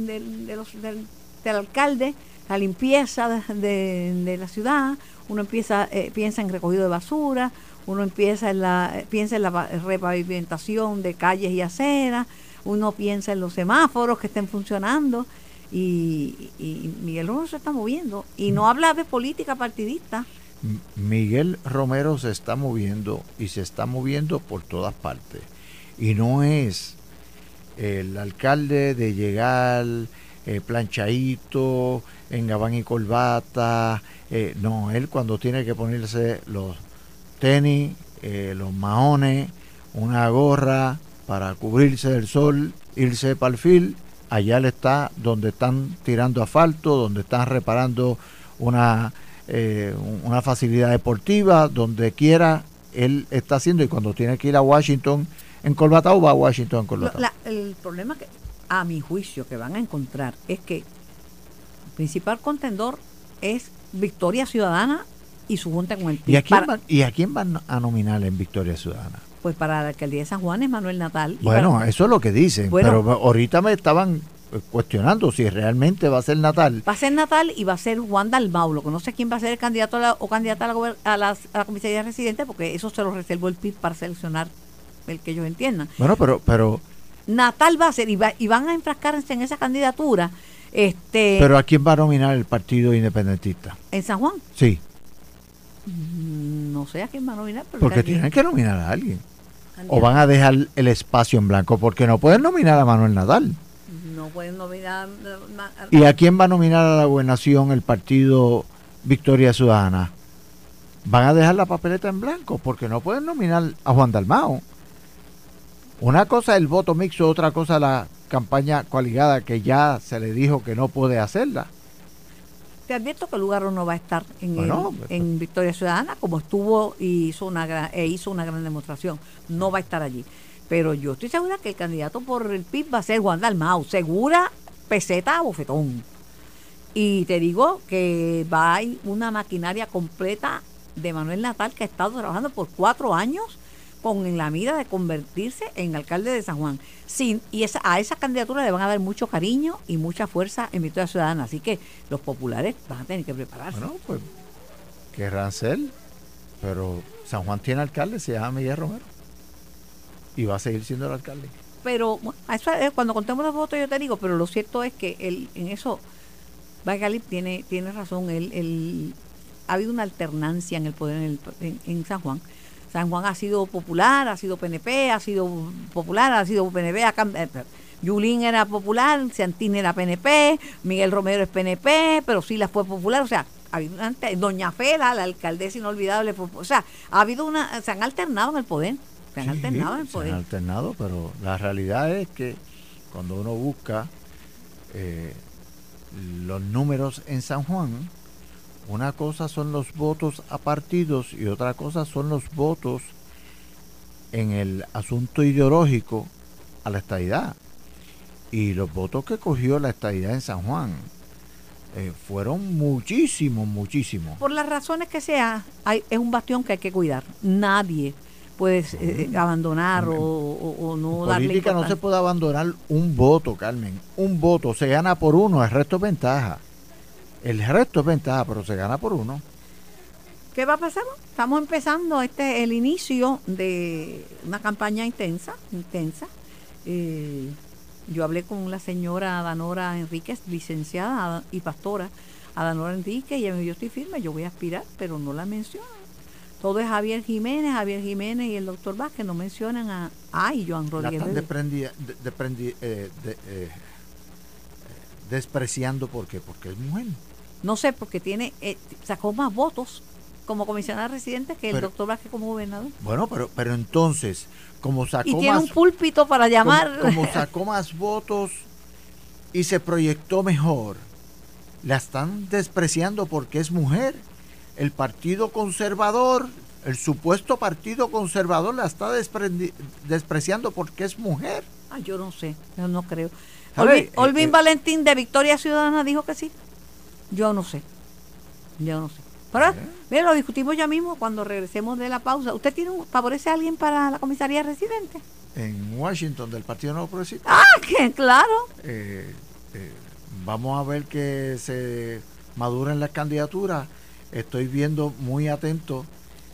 los, del, alcalde la limpieza de, la ciudad, uno empieza eh, piensa en recogido de basura, uno empieza en la, piensa en la repavimentación de calles y aceras, uno piensa en los semáforos que estén funcionando y, y Miguel Rojo se está moviendo y no habla de política partidista. Miguel Romero se está moviendo y se está moviendo por todas partes. Y no es el alcalde de llegar eh, planchadito, en gabán y corbata. Eh, no, él cuando tiene que ponerse los tenis, eh, los maones, una gorra para cubrirse del sol, irse para el fil, allá él está donde están tirando asfalto, donde están reparando una eh, una facilidad deportiva, donde quiera, él está haciendo y cuando tiene que ir a Washington en Colbatao, va a Washington en Colbatao. el problema que, a mi juicio, que van a encontrar es que el principal contendor es Victoria Ciudadana y su junta con el PIB. ¿Y a quién, van, ¿y a, quién van a nominar en Victoria Ciudadana? Pues para la alcaldía de San Juan es Manuel Natal. Bueno, eso es lo que dicen, pero ahorita me estaban cuestionando si realmente va a ser Natal. Va a ser Natal y va a ser Juan Dalmau, lo que no sé quién va a ser el candidato o candidata a la, a, la, a comisaría residente, porque eso se lo reservó el PIB para seleccionar el que ellos entiendan. Bueno, pero... pero Natal va a ser y, y van a enfrascarse en esa candidatura. Este, pero ¿a quién va a nominar el Partido Independentista? ¿En San Juan? Sí. Mm, no sé a quién va a nominar. Porque tienen que nominar a alguien. O van a dejar el espacio en blanco, porque no pueden nominar a Manuel Nadal. No pueden nominar. ¿Y a quién va a nominar a la gobernación el partido Victoria Ciudadana? Van a dejar la papeleta en blanco porque no pueden nominar a Juan Dalmao. Una cosa es el voto mixto, otra cosa la campaña coaligada que ya se le dijo que no puede hacerla. Te advierto que el lugar no va a estar en, pues, en pues. Victoria Ciudadana como estuvo y hizo una e hizo una gran demostración. No va a estar allí. Pero yo estoy segura que el candidato por el PIB va a ser Juan Dalmau. Segura, peseta, bofetón. Y te digo que va a ir una maquinaria completa de Manuel Natal que ha estado trabajando por cuatro años con la mira de convertirse en alcalde de San Juan. Sin, y esa, a esa candidatura le van a dar mucho cariño y mucha fuerza en Victoria Ciudadana. Así que los populares van a tener que prepararse. Bueno, pues querrán ser, pero San Juan tiene alcalde, se llama Miguel Romero y va a seguir siendo el alcalde. Pero bueno, eso cuando contemos los votos yo te digo, pero lo cierto es que él, en eso Bagali tiene, tiene razón, él, ha habido una alternancia en el poder en, San Juan. San Juan ha sido popular, ha sido PNP, ha sido popular, ha sido PNP, eh, Yulín era popular, Santín era PNP, Miguel Romero es PNP, pero sí la fue popular, o sea, ha habido Doña Fela, la alcaldesa inolvidable, o sea, ha habido una, se han alternado en el poder. Se han alternado en poder. Se han alternado, pero la realidad es que cuando uno busca eh, los números en San Juan, una cosa son los votos a partidos y otra cosa son los votos en el asunto ideológico a la estadidad. Y los votos que cogió la estadidad en San Juan eh, fueron muchísimos, muchísimos. Por las razones que sea, hay, es un bastión que hay que cuidar. Nadie puedes eh, eh, abandonar o, o, no darle política no se puede abandonar un voto, Carmen. Un voto se gana por uno, el resto es ventaja. El resto es ventaja, pero se gana por uno. ¿Qué va a pasar? Estamos empezando este el inicio de una campaña intensa, intensa. Eh, Yo hablé con la señora Danora Enríquez, licenciada y pastora Danora Enríquez, y ella me dijo, yo estoy firme, yo voy a aspirar, pero no la mencionan. Todo es Javier Jiménez, Javier Jiménez y el doctor Vázquez, no mencionan a, a y Joan La Rodríguez. están de- deprendi- eh, de- eh, despreciando ¿por qué? porque es mujer. No sé, porque tiene eh, sacó más votos como comisionada residente que el Pero- doctor Vázquez como gobernador. Bueno, pero, pero entonces, como sacó Y tiene más, un púlpito para llamar. como sacó más votos y se proyectó mejor, la están despreciando porque es mujer. El Partido Conservador, el supuesto Partido Conservador la está despreciando porque es mujer. Ah, yo no sé, yo no creo. Eh, Olvin eh. Valentín de Victoria Ciudadana dijo que sí. Yo no sé. Yo no sé. Pero, Eh. mire, lo discutimos ya mismo cuando regresemos de la pausa. ¿Usted tiene un, favorece a alguien para la comisaría residente? En Washington, del Partido Nuevo Progresista. Ah, que claro. eh, eh, vamos a ver que se maduren las candidaturas. Estoy viendo muy atento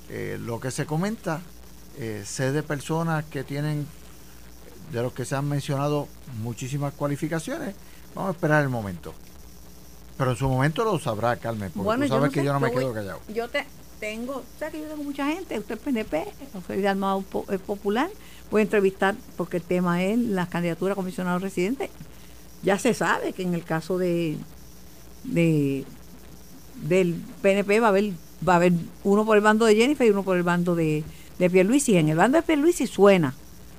eh, lo que se comenta. Eh, sé de personas que tienen, de los que se han mencionado, muchísimas cualificaciones. Vamos a esperar el momento. Pero en su momento lo sabrá, Carmen, porque Bueno, tú sabes que sé, yo no me voy- quedo callado. Yo te tengo, o sea que yo tengo mucha gente, usted es PNP, soy de Armado eh, Popular, voy a entrevistar porque el tema es las candidaturas a comisionados residentes. Ya se sabe que en el caso de, de del PNP va a haber va a haber uno por el bando de Jennifer y uno por el bando de, de Pierluisi. En el bando de Pierluisi suena.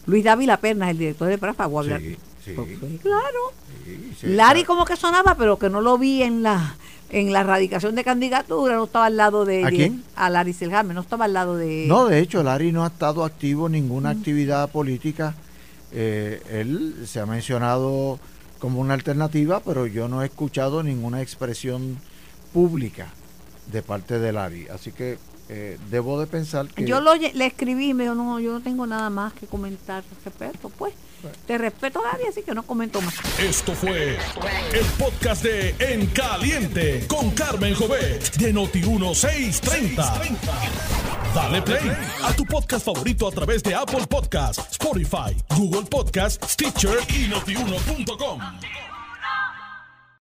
Luis Dávila Pernas, el director de Prafa, voy a hablar. Sí, sí, claro. sí, sí, Lari como que sonaba, pero que no lo vi en la en la radicación de candidatura, no estaba al lado de... ¿A quién? A Lari Seljarme, no estaba al lado de... No, de hecho, Larry no ha estado activo en ninguna Mm. actividad política. Eh, él se ha mencionado como una alternativa, pero yo no he escuchado ninguna expresión pública de parte de Larry. Así que eh, debo de pensar que... Yo lo, le escribí y me dijo, no, yo no tengo nada más que comentar al respecto. Pues, te respeto, Lari, así que no comento más. Esto fue el podcast de En Caliente con Carmen Jovet de Noti1630. Dale play a tu podcast favorito a través de Apple Podcasts, Spotify, Google Podcasts, Stitcher y notiuno.com.